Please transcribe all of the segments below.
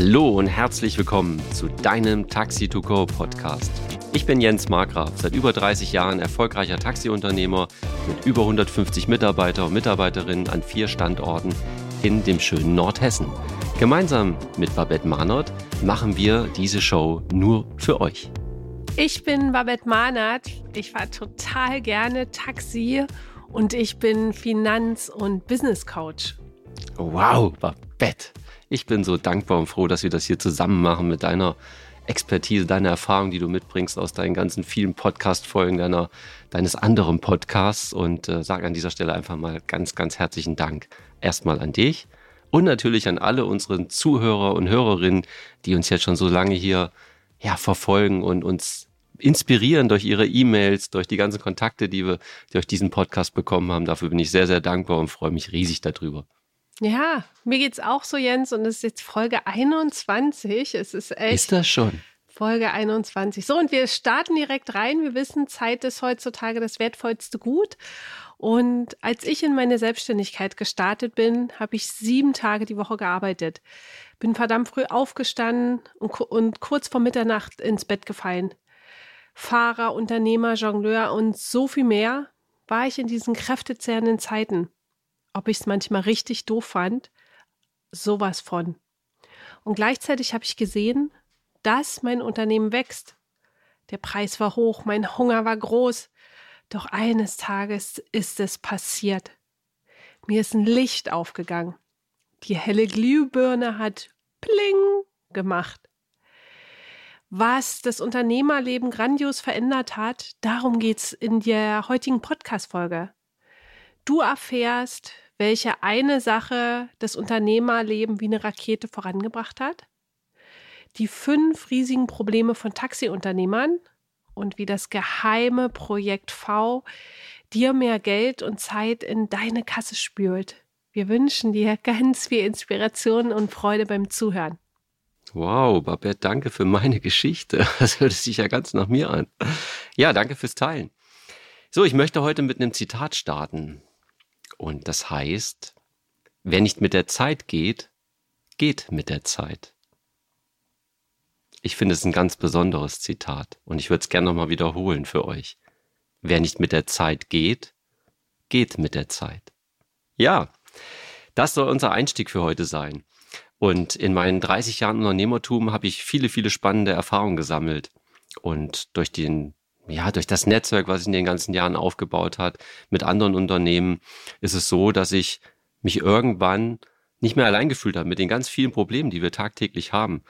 Hallo und herzlich willkommen zu deinem Taxi 2 Go Podcast. Ich bin Jens Markgraf, seit über 30 Jahren erfolgreicher Taxiunternehmer mit über 150 Mitarbeiter und Mitarbeiterinnen an vier Standorten in dem schönen Nordhessen. Gemeinsam mit Babette Mahnert machen wir diese Show nur für euch. Ich bin Babette Mahnert. Ich fahre total gerne Taxi und ich bin Finanz- und Business Coach. Wow, Babette. Ich bin so dankbar und froh, dass wir das hier zusammen machen mit deiner Expertise, deiner Erfahrung, die du mitbringst aus deinen ganzen vielen Podcast-Folgen deiner, deines anderen Podcasts und äh, sage an dieser Stelle einfach mal ganz, ganz herzlichen Dank. Erstmal an dich und natürlich an alle unseren Zuhörer und Hörerinnen, die uns jetzt schon so lange hier ja, verfolgen und uns inspirieren durch ihre E-Mails, durch die ganzen Kontakte, die wir durch diesen Podcast bekommen haben. Dafür bin ich sehr, sehr dankbar und freue mich riesig darüber. Ja, mir geht's auch so, Jens, und es ist jetzt Folge 21. Es ist echt. Ist das schon? Folge 21. So, und wir starten direkt rein. Wir wissen, Zeit ist heutzutage das wertvollste Gut. Und als ich in meine Selbstständigkeit gestartet bin, habe ich sieben Tage die Woche gearbeitet. Bin verdammt früh aufgestanden und, und kurz vor Mitternacht ins Bett gefallen. Fahrer, Unternehmer, Jongleur und so viel mehr war ich in diesen kräftezehrenden Zeiten ob ich es manchmal richtig doof fand, sowas von. Und gleichzeitig habe ich gesehen, dass mein Unternehmen wächst. Der Preis war hoch, mein Hunger war groß. Doch eines Tages ist es passiert. Mir ist ein Licht aufgegangen. Die helle Glühbirne hat Pling gemacht. Was das Unternehmerleben grandios verändert hat, darum geht es in der heutigen Podcast-Folge. Du erfährst, welche eine Sache das Unternehmerleben wie eine Rakete vorangebracht hat, die fünf riesigen Probleme von Taxiunternehmern und wie das geheime Projekt V dir mehr Geld und Zeit in deine Kasse spült. Wir wünschen dir ganz viel Inspiration und Freude beim Zuhören. Wow, Babette, danke für meine Geschichte. Das hört sich ja ganz nach mir an. Ja, danke fürs Teilen. So, ich möchte heute mit einem Zitat starten. Und das heißt, wer nicht mit der Zeit geht, geht mit der Zeit. Ich finde es ein ganz besonderes Zitat und ich würde es gerne nochmal wiederholen für euch. Wer nicht mit der Zeit geht, geht mit der Zeit. Ja, das soll unser Einstieg für heute sein. Und in meinen 30 Jahren Unternehmertum habe ich viele, viele spannende Erfahrungen gesammelt. Und durch den ja, durch das Netzwerk, was ich in den ganzen Jahren aufgebaut hat, mit anderen Unternehmen, ist es so, dass ich mich irgendwann nicht mehr allein gefühlt habe mit den ganz vielen Problemen, die wir tagtäglich haben.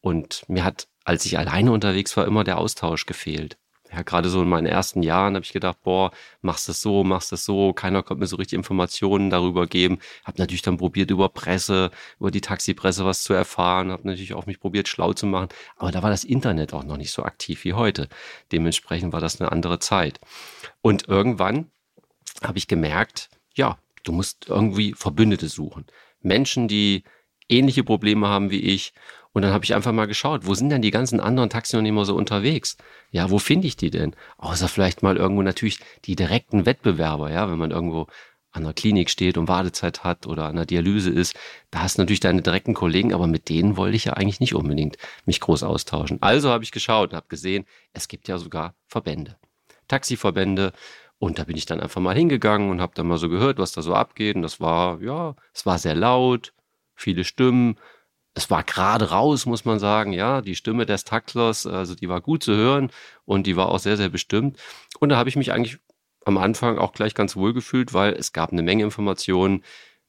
Und mir hat, als ich alleine unterwegs war, immer der Austausch gefehlt ja, gerade so in meinen ersten Jahren habe ich gedacht, boah, machst das so, machst das so, keiner konnte mir so richtig Informationen darüber geben. Habe natürlich dann probiert, über Presse, über die Taxipresse was zu erfahren, habe natürlich auch mich probiert, schlau zu machen, aber da war das Internet auch noch nicht so aktiv wie heute. Dementsprechend war das eine andere Zeit. Und irgendwann habe ich gemerkt, ja, du musst irgendwie Verbündete suchen. Menschen, die ähnliche Probleme haben wie ich und dann habe ich einfach mal geschaut, wo sind denn die ganzen anderen Taxiunternehmer so unterwegs? Ja, wo finde ich die denn? Außer vielleicht mal irgendwo natürlich die direkten Wettbewerber, ja, wenn man irgendwo an der Klinik steht und Wartezeit hat oder an der Dialyse ist, da hast du natürlich deine direkten Kollegen, aber mit denen wollte ich ja eigentlich nicht unbedingt mich groß austauschen. Also habe ich geschaut und habe gesehen, es gibt ja sogar Verbände, Taxiverbände. Und da bin ich dann einfach mal hingegangen und habe dann mal so gehört, was da so abgeht. Und das war, ja, es war sehr laut, viele Stimmen, es war gerade raus, muss man sagen, ja, die Stimme des Taktlers, also die war gut zu hören und die war auch sehr, sehr bestimmt. Und da habe ich mich eigentlich am Anfang auch gleich ganz wohl gefühlt, weil es gab eine Menge Informationen,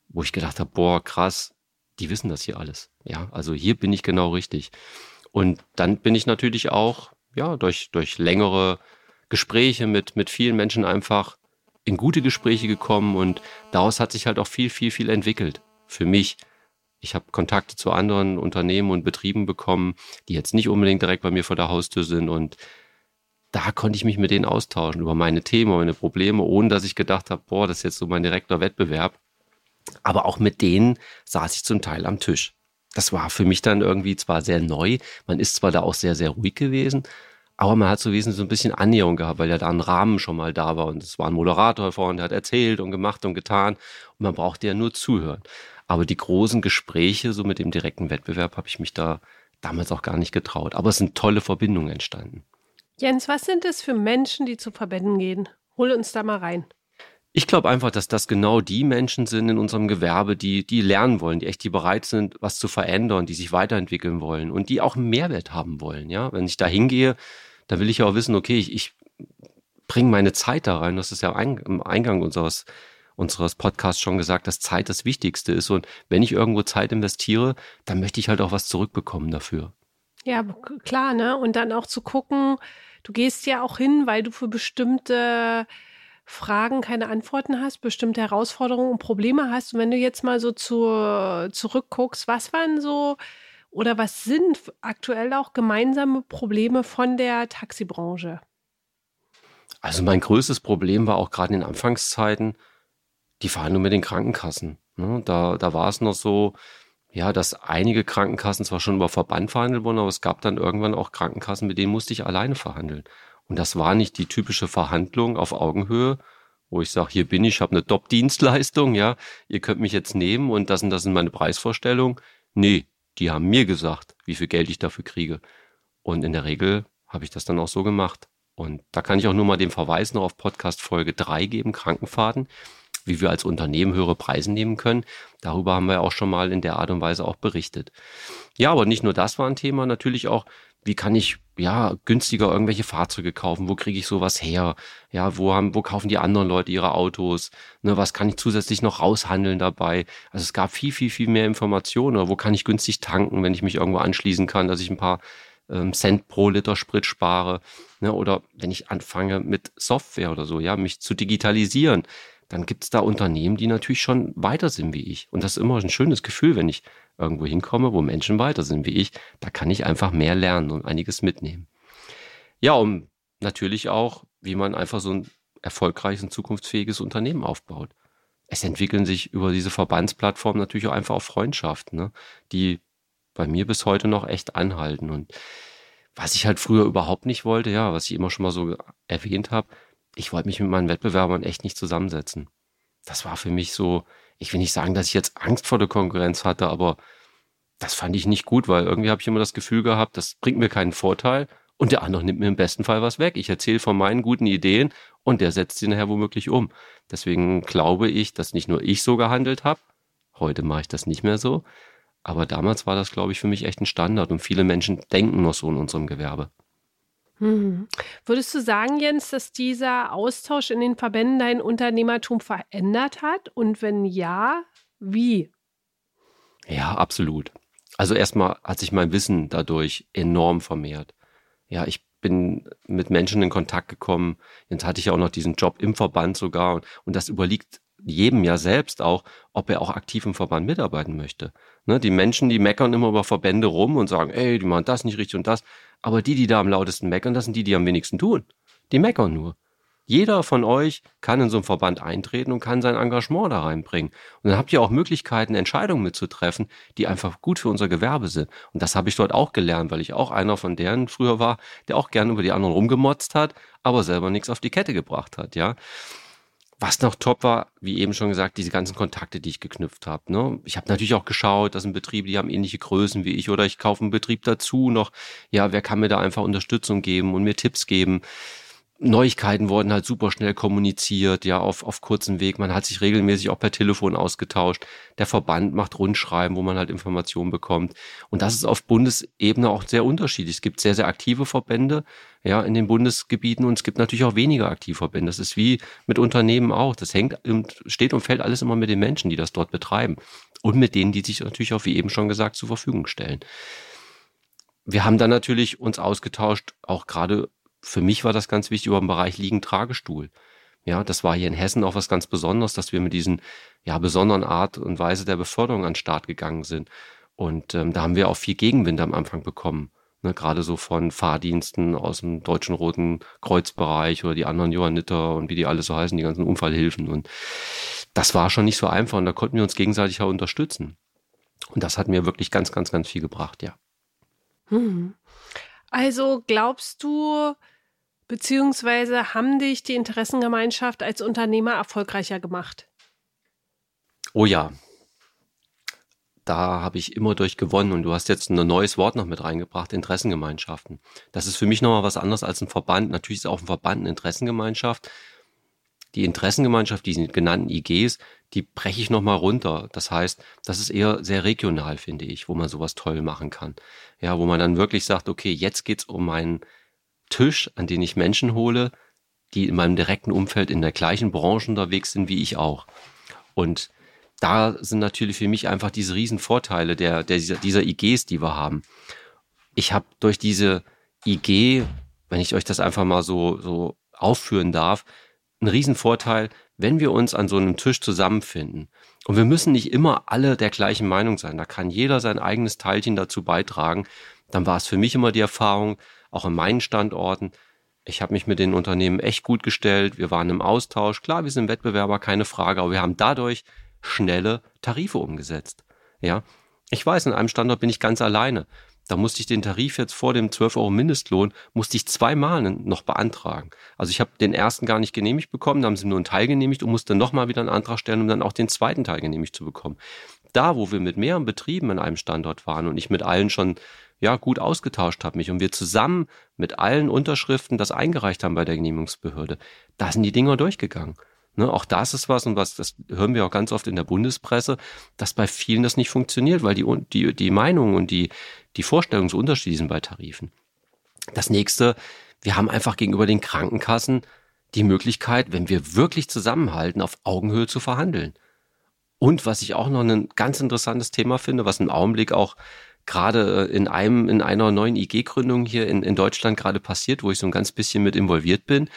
wo ich gedacht habe, boah, krass, die wissen das hier alles. Ja, also hier bin ich genau richtig. Und dann bin ich natürlich auch, ja, durch, durch längere Gespräche mit, mit vielen Menschen einfach in gute Gespräche gekommen und daraus hat sich halt auch viel, viel, viel entwickelt. Für mich ich habe Kontakte zu anderen Unternehmen und Betrieben bekommen, die jetzt nicht unbedingt direkt bei mir vor der Haustür sind. Und da konnte ich mich mit denen austauschen über meine Themen, meine Probleme, ohne dass ich gedacht habe, boah, das ist jetzt so mein direkter Wettbewerb. Aber auch mit denen saß ich zum Teil am Tisch. Das war für mich dann irgendwie zwar sehr neu, man ist zwar da auch sehr, sehr ruhig gewesen, aber man hat so wesentlich so ein bisschen Annäherung gehabt, weil ja da ein Rahmen schon mal da war und es war ein Moderator vorne, der hat erzählt und gemacht und getan und man brauchte ja nur zuhören. Aber die großen Gespräche, so mit dem direkten Wettbewerb, habe ich mich da damals auch gar nicht getraut. Aber es sind tolle Verbindungen entstanden. Jens, was sind es für Menschen, die zu Verbänden gehen? Hol uns da mal rein. Ich glaube einfach, dass das genau die Menschen sind in unserem Gewerbe, die, die lernen wollen, die echt, die bereit sind, was zu verändern, die sich weiterentwickeln wollen und die auch einen Mehrwert haben wollen. Ja, wenn ich da hingehe, dann will ich ja auch wissen, okay, ich, ich bringe meine Zeit da rein. Das ist ja im Eingang unseres, unseres Podcasts schon gesagt, dass Zeit das Wichtigste ist. Und wenn ich irgendwo Zeit investiere, dann möchte ich halt auch was zurückbekommen dafür. Ja, klar, ne? Und dann auch zu gucken, du gehst ja auch hin, weil du für bestimmte Fragen keine Antworten hast, bestimmte Herausforderungen und Probleme hast. Und wenn du jetzt mal so zu, zurückguckst, was waren so oder was sind aktuell auch gemeinsame Probleme von der Taxibranche? Also mein größtes Problem war auch gerade in den Anfangszeiten die Verhandlung mit den Krankenkassen. Ne? Da, da war es noch so, ja, dass einige Krankenkassen zwar schon über Verband verhandelt wurden, aber es gab dann irgendwann auch Krankenkassen, mit denen musste ich alleine verhandeln. Und das war nicht die typische Verhandlung auf Augenhöhe, wo ich sage, hier bin ich, habe eine Top-Dienstleistung, ja, ihr könnt mich jetzt nehmen und das und das sind meine Preisvorstellungen. Nee, die haben mir gesagt, wie viel Geld ich dafür kriege. Und in der Regel habe ich das dann auch so gemacht. Und da kann ich auch nur mal den Verweis noch auf Podcast Folge 3 geben, Krankenfahrten, wie wir als Unternehmen höhere Preise nehmen können. Darüber haben wir auch schon mal in der Art und Weise auch berichtet. Ja, aber nicht nur das war ein Thema, natürlich auch wie kann ich ja günstiger irgendwelche Fahrzeuge kaufen? Wo kriege ich sowas her? Ja, wo haben, wo kaufen die anderen Leute ihre Autos? Ne, was kann ich zusätzlich noch raushandeln dabei? Also es gab viel, viel, viel mehr Informationen. Oder wo kann ich günstig tanken, wenn ich mich irgendwo anschließen kann, dass ich ein paar ähm, Cent pro Liter Sprit spare? Ne, oder wenn ich anfange mit Software oder so, ja, mich zu digitalisieren dann gibt es da Unternehmen, die natürlich schon weiter sind wie ich. Und das ist immer ein schönes Gefühl, wenn ich irgendwo hinkomme, wo Menschen weiter sind wie ich. Da kann ich einfach mehr lernen und einiges mitnehmen. Ja, um natürlich auch, wie man einfach so ein erfolgreiches und zukunftsfähiges Unternehmen aufbaut. Es entwickeln sich über diese Verbandsplattform natürlich auch einfach auch Freundschaften, ne, die bei mir bis heute noch echt anhalten. Und was ich halt früher überhaupt nicht wollte, ja, was ich immer schon mal so erwähnt habe, ich wollte mich mit meinen Wettbewerbern echt nicht zusammensetzen. Das war für mich so, ich will nicht sagen, dass ich jetzt Angst vor der Konkurrenz hatte, aber das fand ich nicht gut, weil irgendwie habe ich immer das Gefühl gehabt, das bringt mir keinen Vorteil und der andere nimmt mir im besten Fall was weg. Ich erzähle von meinen guten Ideen und der setzt sie nachher womöglich um. Deswegen glaube ich, dass nicht nur ich so gehandelt habe, heute mache ich das nicht mehr so, aber damals war das, glaube ich, für mich echt ein Standard und viele Menschen denken noch so in unserem Gewerbe. Mhm. Würdest du sagen, Jens, dass dieser Austausch in den Verbänden dein Unternehmertum verändert hat? Und wenn ja, wie? Ja, absolut. Also erstmal hat sich mein Wissen dadurch enorm vermehrt. Ja, ich bin mit Menschen in Kontakt gekommen. Jetzt hatte ich ja auch noch diesen Job im Verband sogar. Und, und das überliegt jedem ja selbst auch, ob er auch aktiv im Verband mitarbeiten möchte. Ne, die Menschen, die meckern immer über Verbände rum und sagen, ey, die machen das nicht richtig und das. Aber die, die da am lautesten meckern, das sind die, die am wenigsten tun. Die meckern nur. Jeder von euch kann in so einen Verband eintreten und kann sein Engagement da reinbringen. Und dann habt ihr auch Möglichkeiten, Entscheidungen mitzutreffen, die einfach gut für unser Gewerbe sind. Und das habe ich dort auch gelernt, weil ich auch einer von deren früher war, der auch gerne über die anderen rumgemotzt hat, aber selber nichts auf die Kette gebracht hat, ja. Was noch top war, wie eben schon gesagt, diese ganzen Kontakte, die ich geknüpft habe. Ne? Ich habe natürlich auch geschaut, dass ein Betrieb, die haben ähnliche Größen wie ich oder ich kaufe einen Betrieb dazu noch. Ja, wer kann mir da einfach Unterstützung geben und mir Tipps geben? Neuigkeiten wurden halt super schnell kommuniziert, ja, auf, auf kurzem Weg. Man hat sich regelmäßig auch per Telefon ausgetauscht. Der Verband macht Rundschreiben, wo man halt Informationen bekommt. Und das ist auf Bundesebene auch sehr unterschiedlich. Es gibt sehr, sehr aktive Verbände, ja, in den Bundesgebieten und es gibt natürlich auch weniger aktive Verbände. Das ist wie mit Unternehmen auch. Das hängt und steht und fällt alles immer mit den Menschen, die das dort betreiben. Und mit denen, die sich natürlich auch, wie eben schon gesagt, zur Verfügung stellen wir haben dann natürlich uns ausgetauscht, auch gerade für mich war das ganz wichtig über den Bereich Liegen-Tragestuhl. Ja, das war hier in Hessen auch was ganz Besonderes, dass wir mit diesen ja, besonderen Art und Weise der Beförderung an den Start gegangen sind. Und ähm, da haben wir auch viel Gegenwind am Anfang bekommen. Ne, gerade so von Fahrdiensten aus dem Deutschen Roten Kreuzbereich oder die anderen Johanniter und wie die alle so heißen, die ganzen Unfallhilfen. Und das war schon nicht so einfach und da konnten wir uns gegenseitig auch unterstützen. Und das hat mir wirklich ganz, ganz, ganz viel gebracht, ja. Hm. Also glaubst du, beziehungsweise haben dich die Interessengemeinschaft als Unternehmer erfolgreicher gemacht? Oh ja. da habe ich immer durch gewonnen. Und du hast jetzt ein neues Wort noch mit reingebracht, Interessengemeinschaften. Das ist für mich nochmal was anderes als ein Verband. Natürlich ist auch ein Verband eine Interessengemeinschaft. Die Interessengemeinschaft, die genannten IGs, die breche ich nochmal runter. Das heißt, das ist eher sehr regional, finde ich, wo man sowas toll machen kann. Ja, wo man dann wirklich sagt, okay, jetzt geht's um meinen Tisch, an den ich Menschen hole, die in meinem direkten Umfeld in der gleichen Branche unterwegs sind wie ich auch. Und da sind natürlich für mich einfach diese riesen Vorteile der, der dieser, dieser IGs, die wir haben. Ich habe durch diese IG, wenn ich euch das einfach mal so, so aufführen darf, einen riesen Vorteil, wenn wir uns an so einem Tisch zusammenfinden. Und wir müssen nicht immer alle der gleichen Meinung sein. Da kann jeder sein eigenes Teilchen dazu beitragen. Dann war es für mich immer die Erfahrung, auch an meinen Standorten, ich habe mich mit den Unternehmen echt gut gestellt. Wir waren im Austausch. Klar, wir sind Wettbewerber, keine Frage, aber wir haben dadurch schnelle Tarife umgesetzt. Ja, ich weiß, an einem Standort bin ich ganz alleine. Da musste ich den Tarif jetzt vor dem 12 Euro Mindestlohn, musste ich zweimal noch beantragen. Also ich habe den ersten gar nicht genehmigt bekommen, da haben sie nur einen Teil genehmigt und musste nochmal wieder einen Antrag stellen, um dann auch den zweiten Teil genehmigt zu bekommen. Da, wo wir mit mehreren Betrieben an einem Standort waren und ich mit allen schon ja gut ausgetauscht habe mich und wir zusammen mit allen Unterschriften das eingereicht haben bei der Genehmigungsbehörde, da sind die Dinger durchgegangen. Ne, auch das ist was, und was, das hören wir auch ganz oft in der Bundespresse, dass bei vielen das nicht funktioniert, weil die, die, die Meinungen und die, die Vorstellungen so unterschiedlich sind bei Tarifen. Das nächste, wir haben einfach gegenüber den Krankenkassen die Möglichkeit, wenn wir wirklich zusammenhalten, auf Augenhöhe zu verhandeln. Und was ich auch noch ein ganz interessantes Thema finde, was im Augenblick auch gerade in einem, in einer neuen IG-Gründung hier in, in Deutschland gerade passiert, wo ich so ein ganz bisschen mit involviert bin,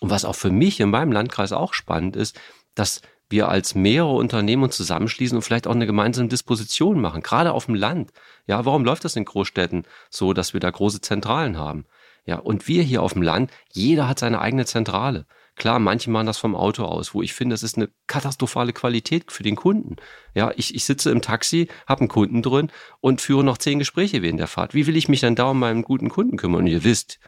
und was auch für mich in meinem Landkreis auch spannend ist, dass wir als mehrere Unternehmen uns zusammenschließen und vielleicht auch eine gemeinsame Disposition machen, gerade auf dem Land. Ja, warum läuft das in Großstädten so, dass wir da große Zentralen haben? Ja, und wir hier auf dem Land, jeder hat seine eigene Zentrale. Klar, manche machen das vom Auto aus, wo ich finde, das ist eine katastrophale Qualität für den Kunden. Ja, ich, ich sitze im Taxi, habe einen Kunden drin und führe noch zehn Gespräche während der Fahrt. Wie will ich mich dann da um meinen guten Kunden kümmern? Und ihr wisst,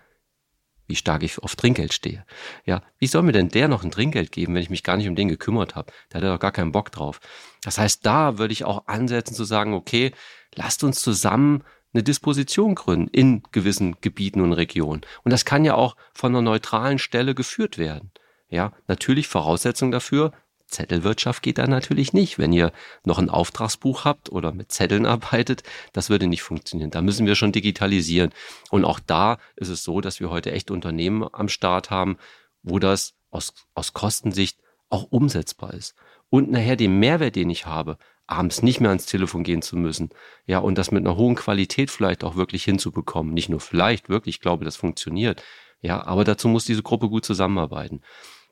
wie stark ich auf Trinkgeld stehe. Ja, wie soll mir denn der noch ein Trinkgeld geben, wenn ich mich gar nicht um den gekümmert habe? Da hat er doch gar keinen Bock drauf. Das heißt, da würde ich auch ansetzen zu sagen, okay, lasst uns zusammen eine Disposition gründen in gewissen Gebieten und Regionen. Und das kann ja auch von einer neutralen Stelle geführt werden. Ja, natürlich Voraussetzung dafür, Zettelwirtschaft geht da natürlich nicht. Wenn ihr noch ein Auftragsbuch habt oder mit Zetteln arbeitet, das würde nicht funktionieren. Da müssen wir schon digitalisieren. Und auch da ist es so, dass wir heute echt Unternehmen am Start haben, wo das aus, aus Kostensicht auch umsetzbar ist. Und nachher den Mehrwert, den ich habe, abends nicht mehr ans Telefon gehen zu müssen. Ja, und das mit einer hohen Qualität vielleicht auch wirklich hinzubekommen. Nicht nur vielleicht, wirklich, ich glaube, das funktioniert. Ja, aber dazu muss diese Gruppe gut zusammenarbeiten.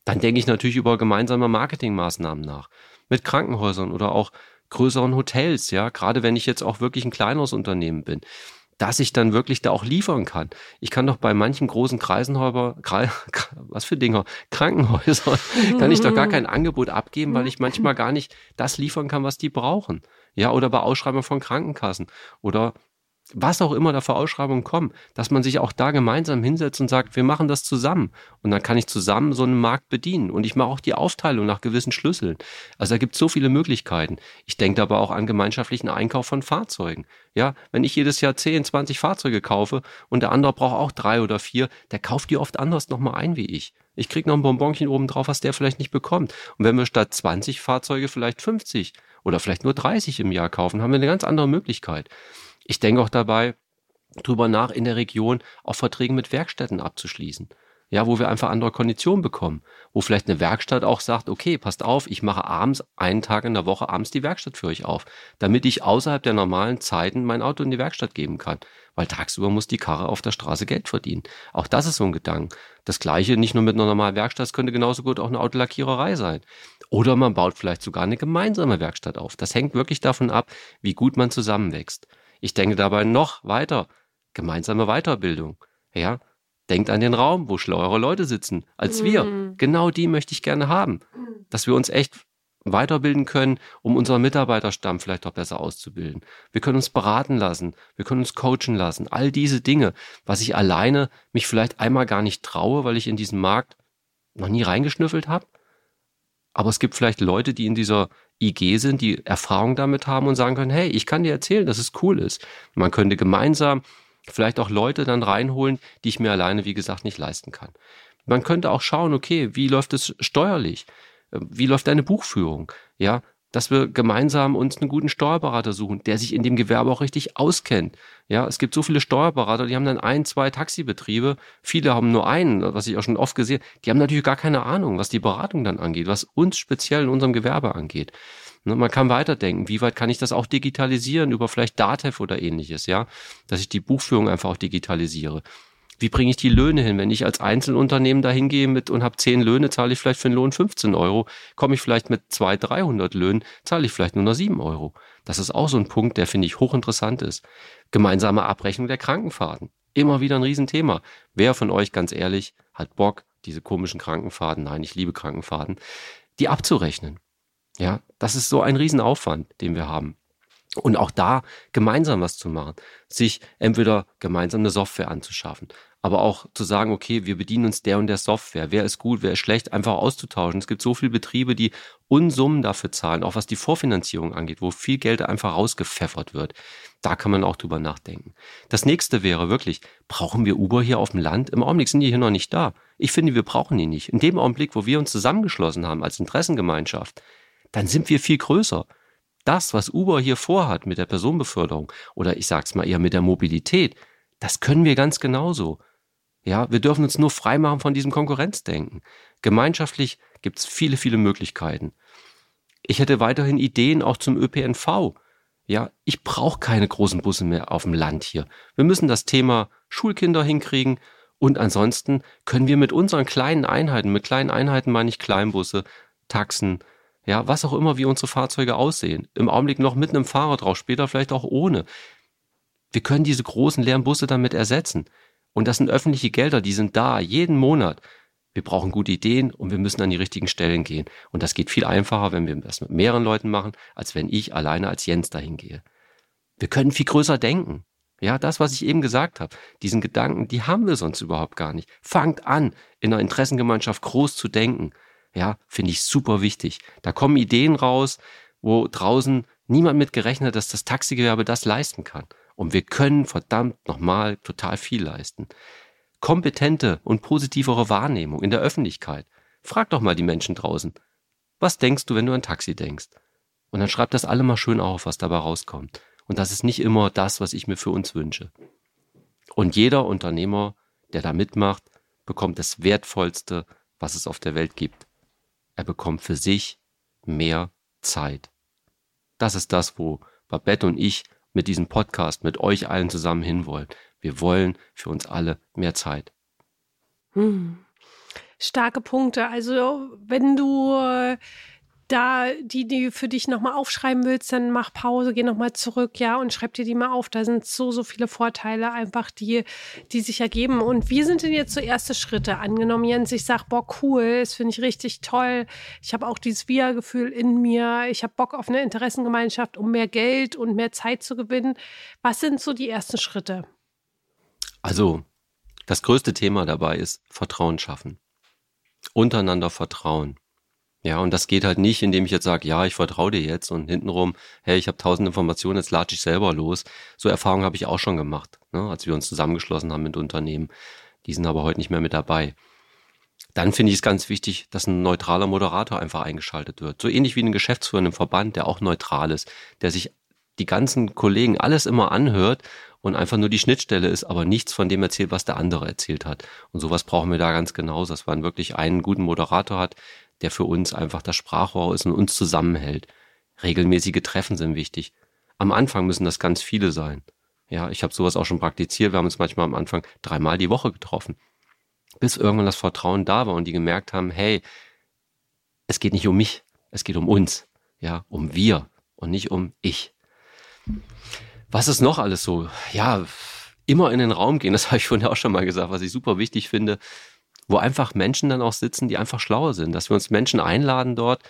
Dann denke ich natürlich über gemeinsame Marketingmaßnahmen nach. Mit Krankenhäusern oder auch größeren Hotels, ja, gerade wenn ich jetzt auch wirklich ein kleineres Unternehmen bin, dass ich dann wirklich da auch liefern kann. Ich kann doch bei manchen großen Kreisenhäuser, was für Dinger, Krankenhäuser, kann ich doch gar kein Angebot abgeben, weil ich manchmal gar nicht das liefern kann, was die brauchen. Ja, oder bei Ausschreibungen von Krankenkassen oder was auch immer da für Ausschreibungen kommen, dass man sich auch da gemeinsam hinsetzt und sagt, wir machen das zusammen. Und dann kann ich zusammen so einen Markt bedienen. Und ich mache auch die Aufteilung nach gewissen Schlüsseln. Also da gibt es so viele Möglichkeiten. Ich denke aber auch an gemeinschaftlichen Einkauf von Fahrzeugen. Ja, wenn ich jedes Jahr 10, 20 Fahrzeuge kaufe und der andere braucht auch drei oder vier, der kauft die oft anders nochmal ein wie ich. Ich krieg noch ein Bonbonchen oben drauf, was der vielleicht nicht bekommt. Und wenn wir statt 20 Fahrzeuge vielleicht 50 oder vielleicht nur 30 im Jahr kaufen, haben wir eine ganz andere Möglichkeit. Ich denke auch dabei drüber nach, in der Region auch Verträge mit Werkstätten abzuschließen. Ja, wo wir einfach andere Konditionen bekommen. Wo vielleicht eine Werkstatt auch sagt, okay, passt auf, ich mache abends einen Tag in der Woche abends die Werkstatt für euch auf, damit ich außerhalb der normalen Zeiten mein Auto in die Werkstatt geben kann. Weil tagsüber muss die Karre auf der Straße Geld verdienen. Auch das ist so ein Gedanke. Das gleiche nicht nur mit einer normalen Werkstatt, es könnte genauso gut auch eine Autolackiererei sein. Oder man baut vielleicht sogar eine gemeinsame Werkstatt auf. Das hängt wirklich davon ab, wie gut man zusammenwächst. Ich denke dabei noch weiter. Gemeinsame Weiterbildung. Ja, denkt an den Raum, wo schlauere Leute sitzen als mhm. wir. Genau die möchte ich gerne haben. Dass wir uns echt weiterbilden können, um unseren Mitarbeiterstamm vielleicht auch besser auszubilden. Wir können uns beraten lassen, wir können uns coachen lassen. All diese Dinge, was ich alleine mich vielleicht einmal gar nicht traue, weil ich in diesen Markt noch nie reingeschnüffelt habe. Aber es gibt vielleicht Leute, die in dieser IG sind, die Erfahrung damit haben und sagen können, hey, ich kann dir erzählen, dass es cool ist. Man könnte gemeinsam vielleicht auch Leute dann reinholen, die ich mir alleine, wie gesagt, nicht leisten kann. Man könnte auch schauen, okay, wie läuft es steuerlich? Wie läuft deine Buchführung? Ja, dass wir gemeinsam uns einen guten Steuerberater suchen, der sich in dem Gewerbe auch richtig auskennt. Ja, es gibt so viele Steuerberater, die haben dann ein, zwei Taxibetriebe. Viele haben nur einen, was ich auch schon oft gesehen. Die haben natürlich gar keine Ahnung, was die Beratung dann angeht, was uns speziell in unserem Gewerbe angeht. Ne, man kann weiterdenken, wie weit kann ich das auch digitalisieren über vielleicht Datev oder ähnliches, ja, dass ich die Buchführung einfach auch digitalisiere. Wie bringe ich die Löhne hin? Wenn ich als Einzelunternehmen da hingehe mit und habe zehn Löhne, zahle ich vielleicht für einen Lohn 15 Euro. Komme ich vielleicht mit zwei, 300 Löhnen, zahle ich vielleicht nur noch sieben Euro. Das ist auch so ein Punkt, der finde ich hochinteressant ist. Gemeinsame Abrechnung der Krankenfahrten. Immer wieder ein Riesenthema. Wer von euch, ganz ehrlich, hat Bock, diese komischen Krankenfahrten, nein, ich liebe Krankenfahrten, die abzurechnen? Ja, das ist so ein Riesenaufwand, den wir haben. Und auch da gemeinsam was zu machen, sich entweder gemeinsam eine Software anzuschaffen, aber auch zu sagen, okay, wir bedienen uns der und der Software, wer ist gut, wer ist schlecht, einfach auszutauschen. Es gibt so viele Betriebe, die Unsummen dafür zahlen, auch was die Vorfinanzierung angeht, wo viel Geld einfach rausgepfeffert wird. Da kann man auch drüber nachdenken. Das nächste wäre wirklich, brauchen wir Uber hier auf dem Land? Im Augenblick sind die hier noch nicht da. Ich finde, wir brauchen die nicht. In dem Augenblick, wo wir uns zusammengeschlossen haben als Interessengemeinschaft, dann sind wir viel größer das, was Uber hier vorhat mit der Personenbeförderung oder ich sag's mal eher mit der Mobilität, das können wir ganz genauso. Ja, wir dürfen uns nur freimachen von diesem Konkurrenzdenken. Gemeinschaftlich gibt's viele, viele Möglichkeiten. Ich hätte weiterhin Ideen auch zum ÖPNV. Ja, ich brauche keine großen Busse mehr auf dem Land hier. Wir müssen das Thema Schulkinder hinkriegen und ansonsten können wir mit unseren kleinen Einheiten, mit kleinen Einheiten meine ich Kleinbusse, Taxen, ja, was auch immer, wie unsere Fahrzeuge aussehen. Im Augenblick noch mit einem Fahrer drauf, später vielleicht auch ohne. Wir können diese großen leeren Busse damit ersetzen. Und das sind öffentliche Gelder, die sind da, jeden Monat. Wir brauchen gute Ideen und wir müssen an die richtigen Stellen gehen. Und das geht viel einfacher, wenn wir das mit mehreren Leuten machen, als wenn ich alleine als Jens dahin gehe. Wir können viel größer denken. Ja, das, was ich eben gesagt habe, diesen Gedanken, die haben wir sonst überhaupt gar nicht. Fangt an, in einer Interessengemeinschaft groß zu denken. Ja, finde ich super wichtig. Da kommen Ideen raus, wo draußen niemand mit gerechnet hat, dass das Taxigewerbe das leisten kann. Und wir können verdammt nochmal total viel leisten. Kompetente und positivere Wahrnehmung in der Öffentlichkeit. Frag doch mal die Menschen draußen. Was denkst du, wenn du an Taxi denkst? Und dann schreib das alle mal schön auf, was dabei rauskommt. Und das ist nicht immer das, was ich mir für uns wünsche. Und jeder Unternehmer, der da mitmacht, bekommt das Wertvollste, was es auf der Welt gibt. Er bekommt für sich mehr Zeit. Das ist das, wo Babette und ich mit diesem Podcast, mit euch allen zusammen hinwollen. Wir wollen für uns alle mehr Zeit. Hm. Starke Punkte. Also wenn du äh, da die, die für dich nochmal aufschreiben willst, dann mach Pause, geh nochmal zurück, ja, und schreib dir die mal auf. Da sind so, so viele Vorteile einfach, die, die sich ergeben. Und wie sind denn jetzt so erste Schritte? Angenommen, Jens, ich sag, boah, cool, das finde ich richtig toll. Ich habe auch dieses Wir-Gefühl in mir. Ich habe Bock auf eine Interessengemeinschaft, um mehr Geld und mehr Zeit zu gewinnen. Was sind so die ersten Schritte? Also, das größte Thema dabei ist Vertrauen schaffen. Untereinander Vertrauen. Ja, und das geht halt nicht, indem ich jetzt sage, ja, ich vertraue dir jetzt und hintenrum, hey, ich habe tausend Informationen, jetzt latsche ich selber los. So Erfahrungen habe ich auch schon gemacht, ne, als wir uns zusammengeschlossen haben mit Unternehmen. Die sind aber heute nicht mehr mit dabei. Dann finde ich es ganz wichtig, dass ein neutraler Moderator einfach eingeschaltet wird. So ähnlich wie ein Geschäftsführer im Verband, der auch neutral ist, der sich die ganzen Kollegen alles immer anhört und einfach nur die Schnittstelle ist, aber nichts von dem erzählt, was der andere erzählt hat. Und sowas brauchen wir da ganz genauso, dass man wirklich einen guten Moderator hat, der für uns einfach das Sprachrohr ist und uns zusammenhält. Regelmäßige Treffen sind wichtig. Am Anfang müssen das ganz viele sein. Ja, ich habe sowas auch schon praktiziert. Wir haben uns manchmal am Anfang dreimal die Woche getroffen. Bis irgendwann das Vertrauen da war und die gemerkt haben, hey, es geht nicht um mich, es geht um uns. Ja, um wir und nicht um ich. Was ist noch alles so? Ja, immer in den Raum gehen, das habe ich vorhin auch schon mal gesagt, was ich super wichtig finde, wo einfach Menschen dann auch sitzen, die einfach schlauer sind, dass wir uns Menschen einladen dort,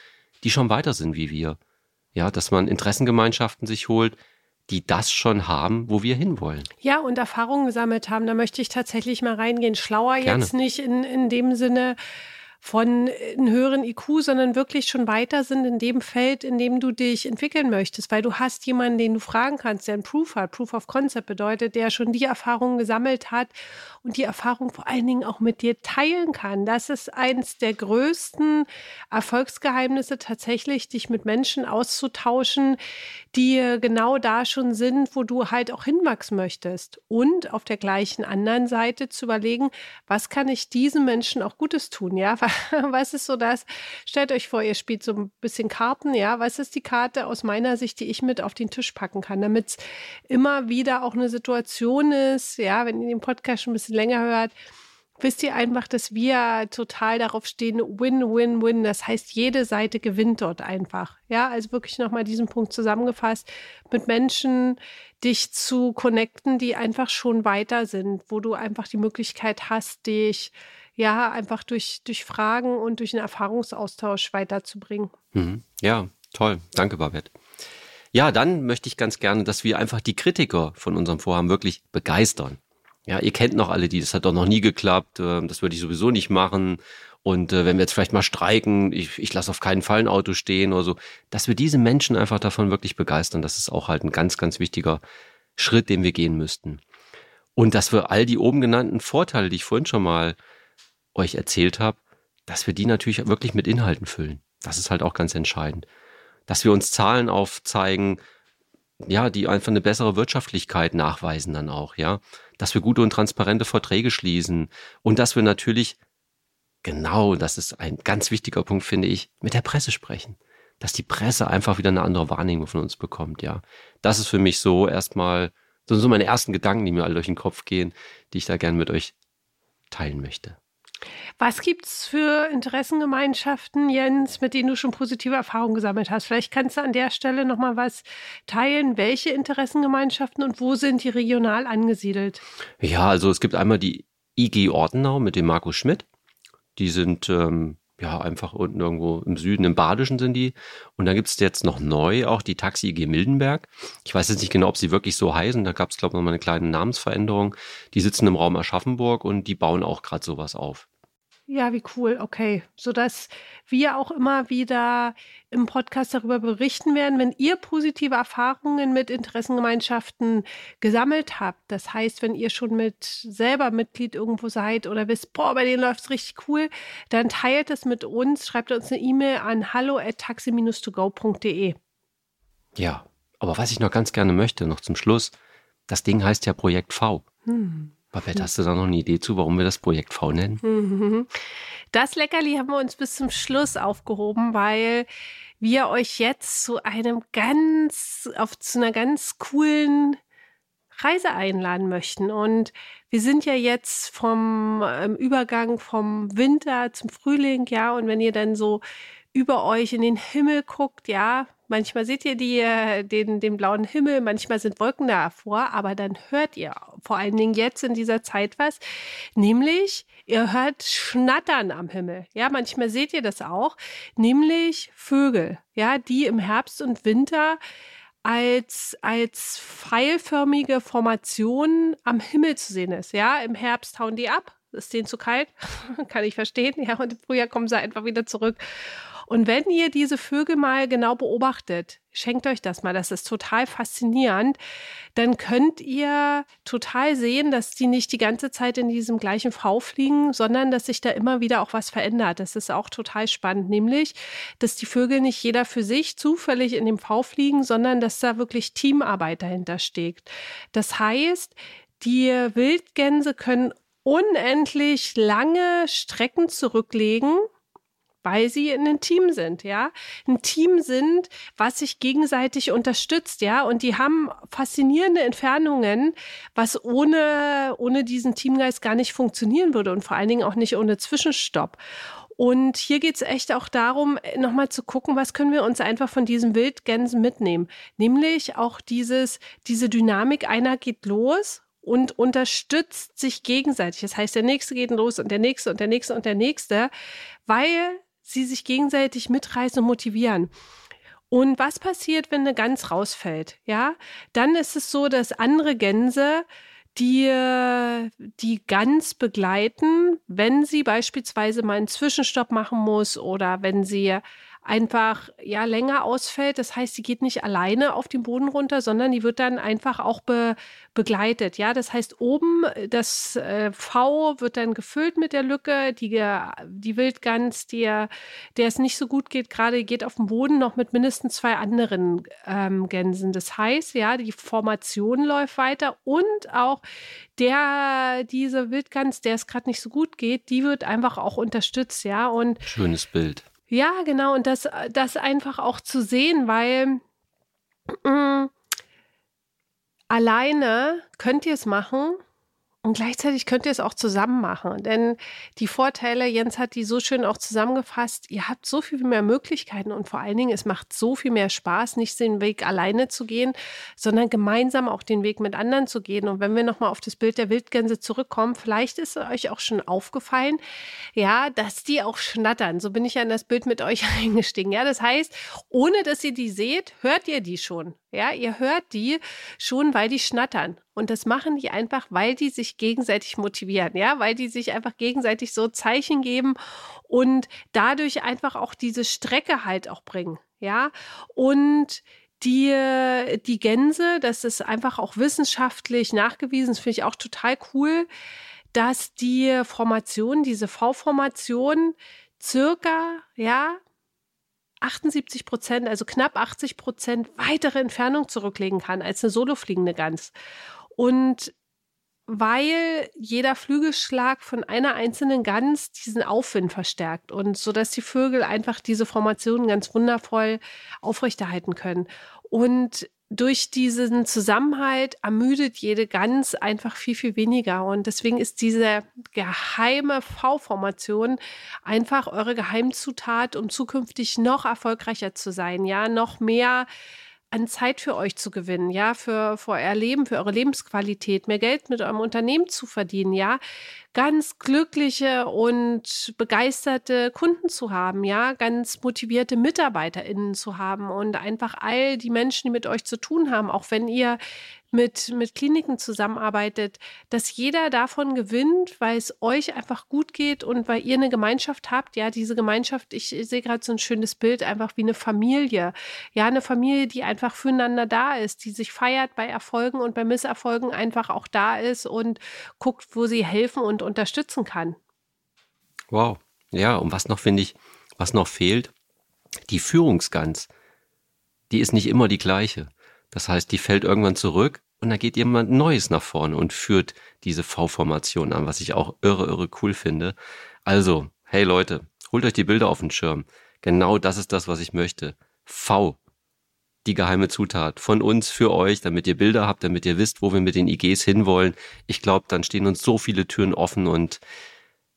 die schon weiter sind wie wir. Ja, dass man Interessengemeinschaften sich holt, die das schon haben, wo wir hinwollen. Ja, und Erfahrungen gesammelt haben. Da möchte ich tatsächlich mal reingehen. Schlauer Gerne. jetzt nicht in, in dem Sinne, von einem höheren IQ, sondern wirklich schon weiter sind in dem Feld, in dem du dich entwickeln möchtest, weil du hast jemanden, den du fragen kannst, der ein Proof hat. Proof of Concept bedeutet, der schon die Erfahrungen gesammelt hat und die Erfahrung vor allen Dingen auch mit dir teilen kann. Das ist eins der größten Erfolgsgeheimnisse tatsächlich, dich mit Menschen auszutauschen, die genau da schon sind, wo du halt auch hinwachsen möchtest. Und auf der gleichen anderen Seite zu überlegen, was kann ich diesen Menschen auch Gutes tun? Ja, was ist so das? Stellt euch vor, ihr spielt so ein bisschen Karten. Ja, was ist die Karte aus meiner Sicht, die ich mit auf den Tisch packen kann, damit es immer wieder auch eine Situation ist. Ja, wenn ihr den Podcast schon ein bisschen länger hört, wisst ihr einfach, dass wir total darauf stehen, Win-Win-Win. Das heißt, jede Seite gewinnt dort einfach. Ja, also wirklich nochmal diesen Punkt zusammengefasst, mit Menschen dich zu connecten, die einfach schon weiter sind, wo du einfach die Möglichkeit hast, dich ja einfach durch, durch Fragen und durch einen Erfahrungsaustausch weiterzubringen. Mhm. Ja, toll. Danke, Babette. Ja, dann möchte ich ganz gerne, dass wir einfach die Kritiker von unserem Vorhaben wirklich begeistern. Ja, ihr kennt noch alle die, das hat doch noch nie geklappt, äh, das würde ich sowieso nicht machen. Und äh, wenn wir jetzt vielleicht mal streiken, ich, ich lasse auf keinen Fall ein Auto stehen oder so, dass wir diese Menschen einfach davon wirklich begeistern, das ist auch halt ein ganz, ganz wichtiger Schritt, den wir gehen müssten. Und dass wir all die oben genannten Vorteile, die ich vorhin schon mal euch erzählt habe, dass wir die natürlich wirklich mit Inhalten füllen. Das ist halt auch ganz entscheidend. Dass wir uns Zahlen aufzeigen, ja, die einfach eine bessere Wirtschaftlichkeit nachweisen dann auch, ja. Dass wir gute und transparente Verträge schließen und dass wir natürlich, genau, das ist ein ganz wichtiger Punkt, finde ich, mit der Presse sprechen. Dass die Presse einfach wieder eine andere Wahrnehmung von uns bekommt, ja. Das ist für mich so erstmal, so, so meine ersten Gedanken, die mir alle durch den Kopf gehen, die ich da gerne mit euch teilen möchte. Was gibt es für Interessengemeinschaften, Jens, mit denen du schon positive Erfahrungen gesammelt hast? Vielleicht kannst du an der Stelle nochmal was teilen. Welche Interessengemeinschaften und wo sind die regional angesiedelt? Ja, also es gibt einmal die IG Ortenau mit dem Markus Schmidt. Die sind ähm, ja einfach unten irgendwo im Süden, im Badischen sind die. Und dann gibt es jetzt noch neu auch die Taxi IG Mildenberg. Ich weiß jetzt nicht genau, ob sie wirklich so heißen. Da gab es, glaube ich, noch mal eine kleine Namensveränderung. Die sitzen im Raum Aschaffenburg und die bauen auch gerade sowas auf. Ja, wie cool, okay. Sodass wir auch immer wieder im Podcast darüber berichten werden, wenn ihr positive Erfahrungen mit Interessengemeinschaften gesammelt habt. Das heißt, wenn ihr schon mit selber Mitglied irgendwo seid oder wisst, boah, bei denen läuft es richtig cool, dann teilt es mit uns, schreibt uns eine E-Mail an hallo at taxi-to-go.de. Ja, aber was ich noch ganz gerne möchte, noch zum Schluss, das Ding heißt ja Projekt V. Hm. Babette, hast du da noch eine Idee zu, warum wir das Projekt V nennen? Das Leckerli haben wir uns bis zum Schluss aufgehoben, weil wir euch jetzt zu einem ganz, auf, zu einer ganz coolen Reise einladen möchten. Und wir sind ja jetzt vom ähm, Übergang vom Winter zum Frühling, ja, und wenn ihr dann so über euch in den Himmel guckt, ja, Manchmal seht ihr die, äh, den, den blauen Himmel, manchmal sind Wolken davor, aber dann hört ihr vor allen Dingen jetzt in dieser Zeit was, nämlich ihr hört Schnattern am Himmel. Ja, manchmal seht ihr das auch, nämlich Vögel, ja, die im Herbst und Winter als, als pfeilförmige Formation am Himmel zu sehen ist. Ja, im Herbst hauen die ab, ist denen zu kalt, kann ich verstehen. Ja, und im Frühjahr kommen sie einfach wieder zurück. Und wenn ihr diese Vögel mal genau beobachtet, schenkt euch das mal, das ist total faszinierend, dann könnt ihr total sehen, dass die nicht die ganze Zeit in diesem gleichen V fliegen, sondern dass sich da immer wieder auch was verändert. Das ist auch total spannend, nämlich, dass die Vögel nicht jeder für sich zufällig in dem V fliegen, sondern dass da wirklich Teamarbeit dahinter steckt. Das heißt, die Wildgänse können unendlich lange Strecken zurücklegen weil sie in einem Team sind, ja. Ein Team sind, was sich gegenseitig unterstützt, ja. Und die haben faszinierende Entfernungen, was ohne, ohne diesen Teamgeist gar nicht funktionieren würde und vor allen Dingen auch nicht ohne Zwischenstopp. Und hier geht es echt auch darum, nochmal zu gucken, was können wir uns einfach von diesen Wildgänsen mitnehmen. Nämlich auch dieses, diese Dynamik, einer geht los und unterstützt sich gegenseitig. Das heißt, der nächste geht los und der nächste und der nächste und der nächste, weil sie sich gegenseitig mitreißen und motivieren. Und was passiert, wenn eine Gans rausfällt? Ja, dann ist es so, dass andere Gänse die die ganz begleiten, wenn sie beispielsweise mal einen Zwischenstopp machen muss oder wenn sie einfach ja länger ausfällt. Das heißt, sie geht nicht alleine auf den Boden runter, sondern die wird dann einfach auch be begleitet. Ja, das heißt, oben das äh, V wird dann gefüllt mit der Lücke. Die, die Wildgans, der, der es nicht so gut geht, gerade geht auf dem Boden noch mit mindestens zwei anderen ähm, Gänsen. Das heißt, ja, die Formation läuft weiter und auch der, diese Wildgans, der es gerade nicht so gut geht, die wird einfach auch unterstützt, ja. Und schönes Bild. Ja, genau. Und das, das einfach auch zu sehen, weil mh, mm, alleine könnt ihr es machen und gleichzeitig könnt ihr es auch zusammen machen. Denn die Vorteile, Jens hat die so schön auch zusammengefasst, ihr habt so viel mehr Möglichkeiten und vor allen Dingen, es macht so viel mehr Spaß, nicht den Weg alleine zu gehen, sondern gemeinsam auch den Weg mit anderen zu gehen. Und wenn wir nochmal auf das Bild der Wildgänse zurückkommen, vielleicht ist euch auch schon aufgefallen, ja, dass die auch schnattern. So bin ich ja in das Bild mit euch eingestiegen. Ja, das heißt, ohne dass ihr die seht, hört ihr die schon. Ja, ihr hört die schon, weil die schnattern. Und das machen die einfach, weil die sich gegenseitig motivieren, ja, weil die sich einfach gegenseitig so Zeichen geben und dadurch einfach auch diese Strecke halt auch bringen, ja. Und die, die Gänse, das ist einfach auch wissenschaftlich nachgewiesen, das finde ich auch total cool, dass die Formation, diese V-Formation, circa, ja, 78 Prozent, also knapp 80 Prozent weitere Entfernung zurücklegen kann als eine solofliegende Gans. Und weil jeder Flügelschlag von einer einzelnen Gans diesen Aufwind verstärkt und so dass die Vögel einfach diese Formation ganz wundervoll aufrechterhalten können. Und durch diesen Zusammenhalt ermüdet jede Gans einfach viel, viel weniger. Und deswegen ist diese geheime V-Formation einfach eure Geheimzutat, um zukünftig noch erfolgreicher zu sein, ja, noch mehr an Zeit für euch zu gewinnen, ja, für, für euer Leben, für eure Lebensqualität, mehr Geld mit eurem Unternehmen zu verdienen, ja, ganz glückliche und begeisterte Kunden zu haben, ja, ganz motivierte MitarbeiterInnen zu haben und einfach all die Menschen, die mit euch zu tun haben, auch wenn ihr mit, mit Kliniken zusammenarbeitet, dass jeder davon gewinnt, weil es euch einfach gut geht und weil ihr eine Gemeinschaft habt. Ja, diese Gemeinschaft, ich sehe gerade so ein schönes Bild, einfach wie eine Familie. Ja, eine Familie, die einfach füreinander da ist, die sich feiert bei Erfolgen und bei Misserfolgen einfach auch da ist und guckt, wo sie helfen und unterstützen kann. Wow. Ja, und was noch finde ich, was noch fehlt, die Führungsgans, die ist nicht immer die gleiche. Das heißt, die fällt irgendwann zurück und da geht jemand Neues nach vorne und führt diese V-Formation an, was ich auch irre, irre cool finde. Also, hey Leute, holt euch die Bilder auf den Schirm. Genau das ist das, was ich möchte. V. Die geheime Zutat von uns für euch, damit ihr Bilder habt, damit ihr wisst, wo wir mit den IGs hinwollen. Ich glaube, dann stehen uns so viele Türen offen und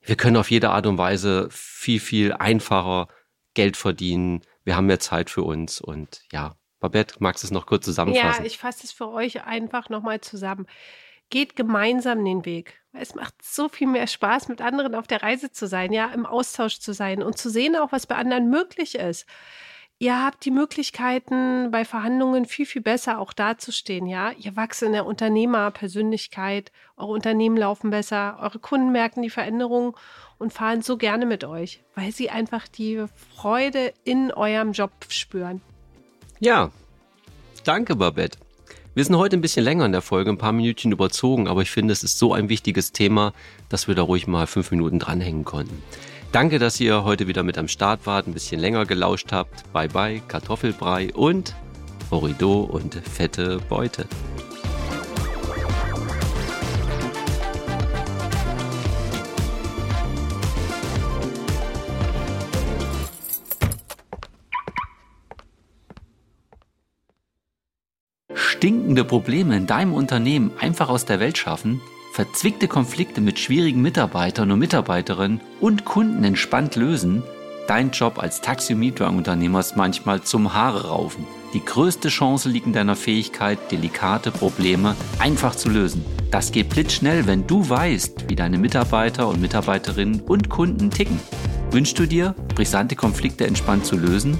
wir können auf jede Art und Weise viel, viel einfacher Geld verdienen. Wir haben mehr Zeit für uns und ja, Babette, magst du es noch kurz zusammenfassen? Ja, ich fasse es für euch einfach nochmal zusammen. Geht gemeinsam den Weg. Es macht so viel mehr Spaß, mit anderen auf der Reise zu sein, ja, im Austausch zu sein und zu sehen auch, was bei anderen möglich ist. Ihr habt die Möglichkeiten, bei Verhandlungen viel, viel besser auch dazustehen, ja. Ihr wachst in der Unternehmerpersönlichkeit, eure Unternehmen laufen besser, eure Kunden merken die Veränderung und fahren so gerne mit euch, weil sie einfach die Freude in eurem Job spüren. Ja, danke Babette. Wir sind heute ein bisschen länger in der Folge, ein paar Minütchen überzogen, aber ich finde, es ist so ein wichtiges Thema, dass wir da ruhig mal fünf Minuten dranhängen konnten. Danke, dass ihr heute wieder mit am Start wart, ein bisschen länger gelauscht habt. Bye bye, Kartoffelbrei und Horido und fette Beute. stinkende Probleme in deinem Unternehmen einfach aus der Welt schaffen, verzwickte Konflikte mit schwierigen Mitarbeitern und Mitarbeiterinnen und Kunden entspannt lösen, dein Job als Taxiometer-Unternehmer ist manchmal zum Haare raufen. Die größte Chance liegt in deiner Fähigkeit, delikate Probleme einfach zu lösen. Das geht blitzschnell, wenn du weißt, wie deine Mitarbeiter und Mitarbeiterinnen und Kunden ticken. Wünschst du dir, brisante Konflikte entspannt zu lösen?